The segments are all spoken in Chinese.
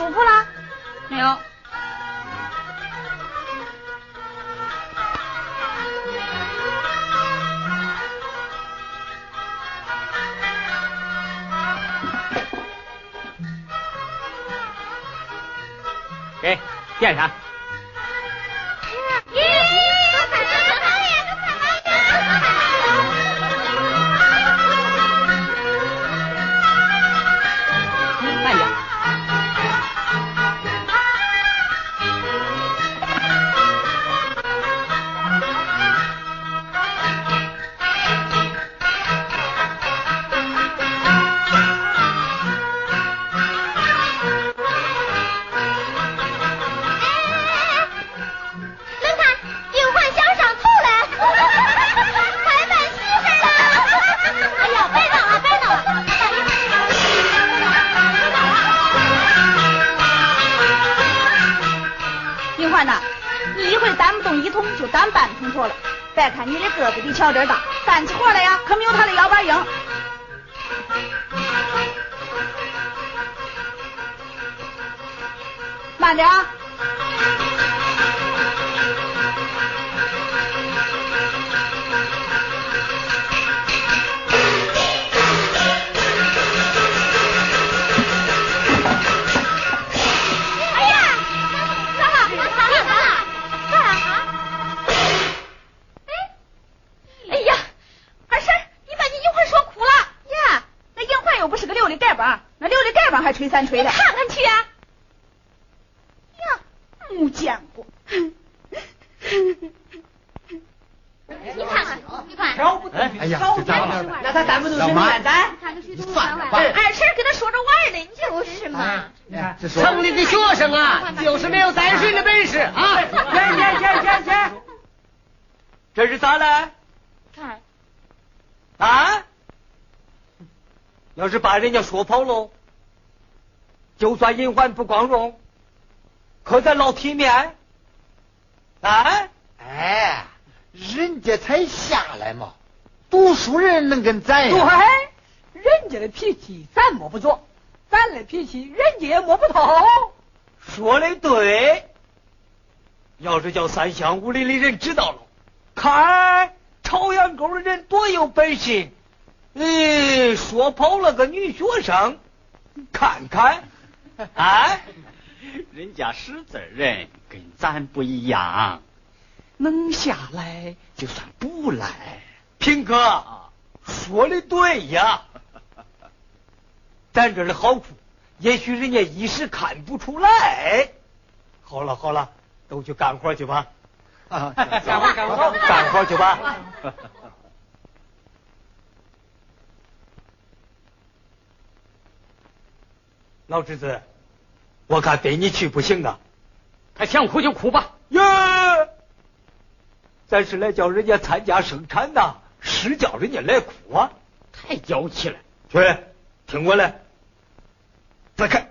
不舒服了？没有。给，垫上。你胳膊比巧点儿大，干起活来呀，可没有他的腰板硬。慢点。吹三吹的，看看去啊！呀，没见过。你看看，你看。哎呀，这咋了？那他咱不住身担担。算了吧。二婶跟他说着玩呢，就是嘛。城里的学生啊，就是没有担水的本事啊！去去去去去！这是咋了？看。啊？要是把人家说跑喽？就算银环不光荣，可咱老体面。啊！哎，人家才下来嘛，读书人能跟咱对，人家的脾气咱摸不着，咱的脾气人家也摸不透。说的对，要是叫三乡五里的人知道了，看朝阳沟的人多有本事，嗯，说跑了个女学生，看看。啊，人家识字人跟咱不一样，能下来就算不赖。平哥说的对呀，咱这儿的好处，也许人家一时看不出来。好了好了，都去干活去吧。干活干活干活去吧。老侄子。我敢给你去不行啊！他想哭就哭吧。耶，咱是来叫人家参加生产的，是叫人家来哭啊！太娇气了。去，听我来，再看。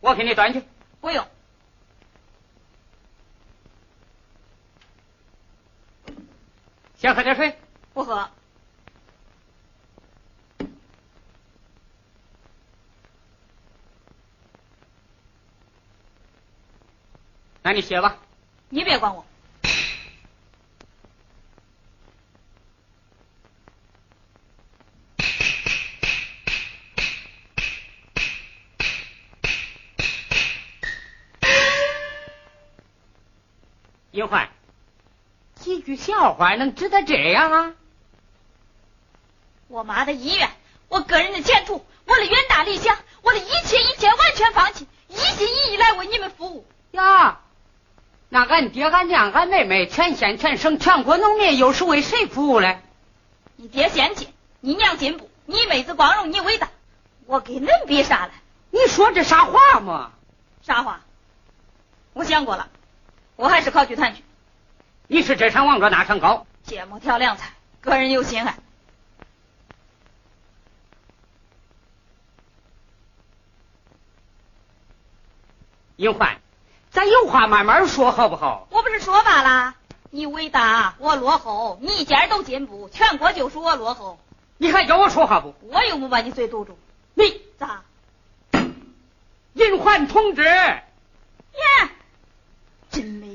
我给你端去，不用。先喝点水。不喝。那你歇吧。你别管我。英焕，几句笑话能值得这样啊？我妈的医院，我个人的前途，我的远大理想，我的一切一切完全放弃，一心一意来为你们服务。呀，那俺爹、俺娘、俺妹妹，全县全省全国农民，又是为谁服务嘞？你爹先进，你娘进步，你妹子光荣，你伟大，我跟恁比啥嘞？你说这啥话嘛？啥话？我想过了。我还是考剧团去。你是这场王庄那场高？芥末调凉菜，个人有心爱。英焕，咱有话慢慢说好不好？我不是说罢了？你伟大，我落后；你一家都进步，全国就属我落后。你还叫我说话不？我又没把你嘴堵住。你咋？英焕同志。耶。真没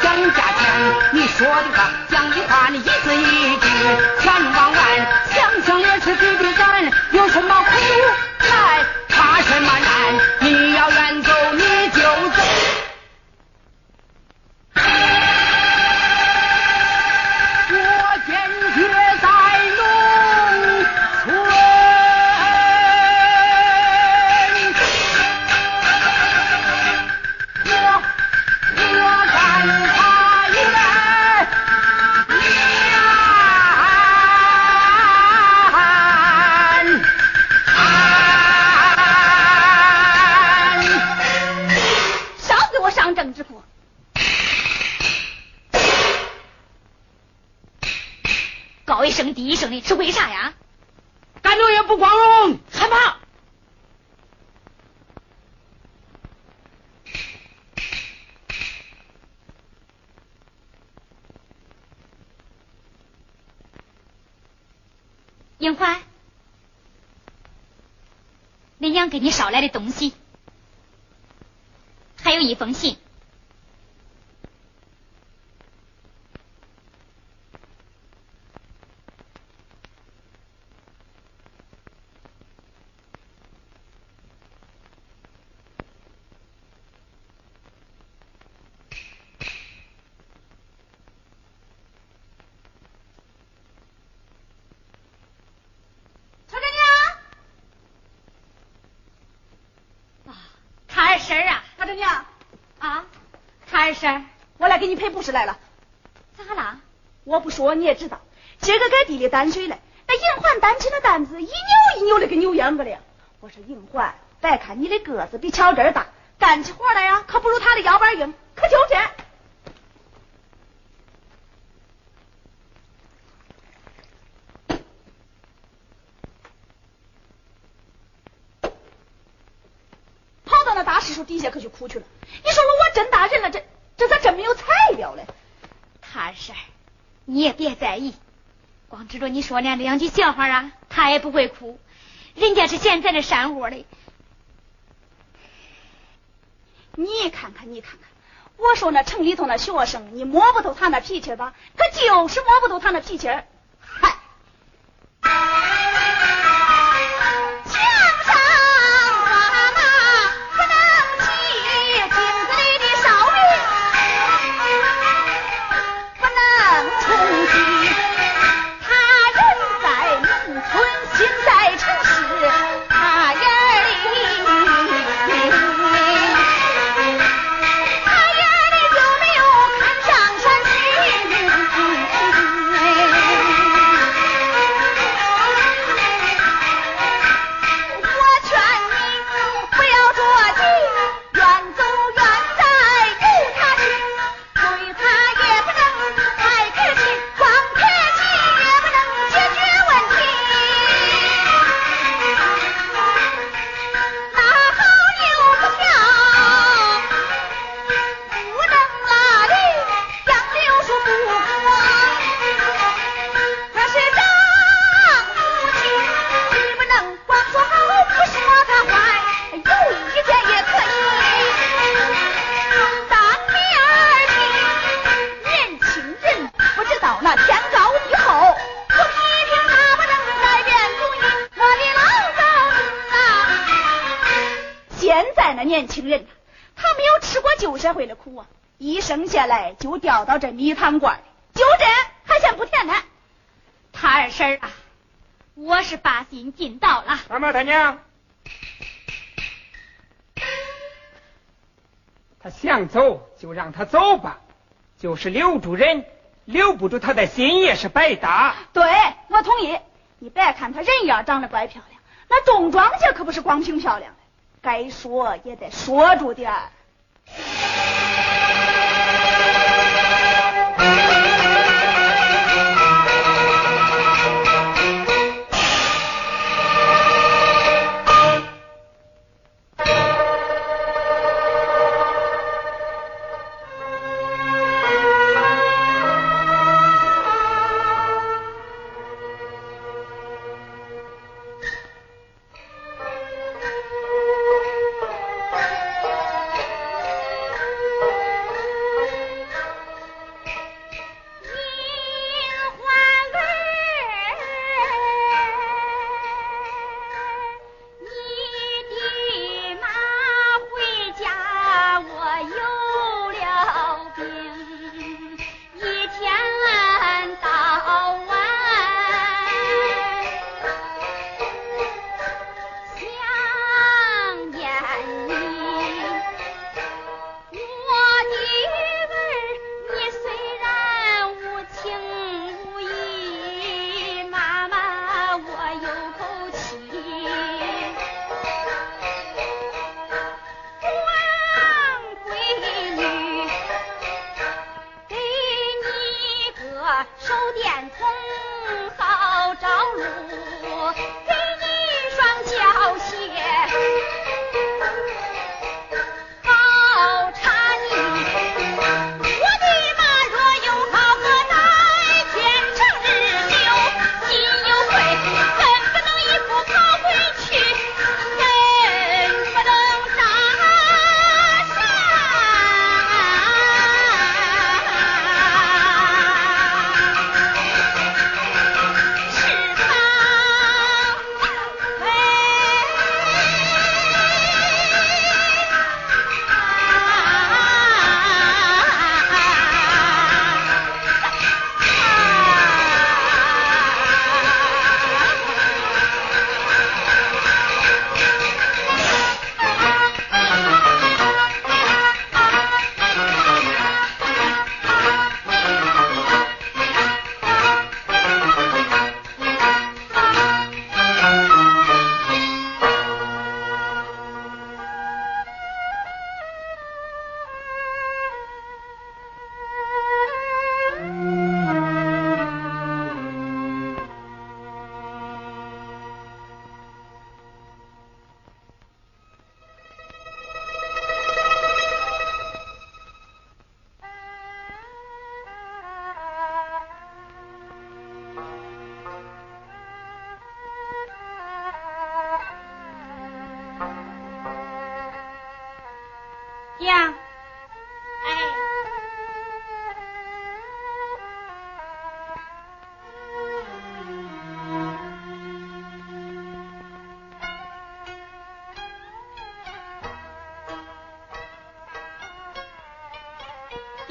讲价钱。你说的话，讲的声低一声的是为啥呀？干农业不光荣，害怕。英欢，你娘给你捎来的东西，还有一封信。车车娘，啊，坎儿婶大侄娘，啊，谭二婶，我来给你赔不是来了。咋啦？我不说你也知道，今儿个给地里担水来，那银环担起那担子一扭一扭的，跟扭秧歌了。我说银环，别看你的个子比巧珍大，干起活来呀，可不如他的腰板硬，可就这。跑到那大就哭去了。你说说我真大人了，这这咋真没有材料嘞？谭二婶，你也别在意，光知道你说那两句笑话啊，他也不会哭。人家是现在的山窝的，你看看，你看看，我说那城里头那学生，你摸不透他那脾气吧？可就是摸不透他那脾气。到这米汤罐里，就这还嫌不甜呢。他二婶啊，我是把心尽到了。妈妈，他娘，他想走就让他走吧，就是留住人，留不住他的心也是白搭。对，我同意。你别看他人样长得怪漂亮，那种庄稼可不是光凭漂亮的，该说也得说住点儿。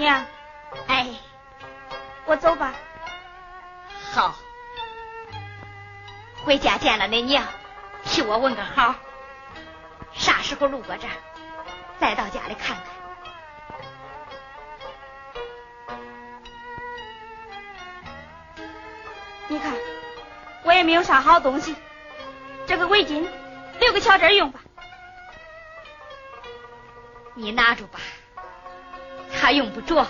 娘，哎，我走吧。好，回家见了恁娘，替我问个好。啥时候路过这儿，再到家里看看。你看，我也没有啥好东西，这个围巾留给巧珍用吧。你拿住吧，他用不着。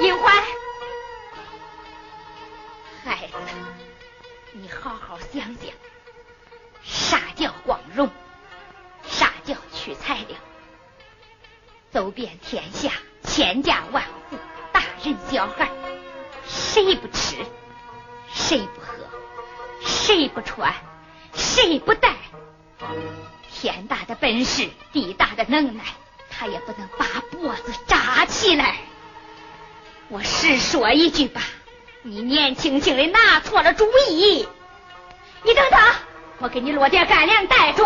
银环，孩子，你好好想想，啥叫光荣？啥叫取材料？走遍天下，千家万户，大人小孩，谁不吃？谁不喝，谁不穿，谁不带？天大的本事，地大的能耐，他也不能把脖子扎起来。我实说一句吧，你年轻轻的拿错了主意。你等等，我给你落点干粮带住。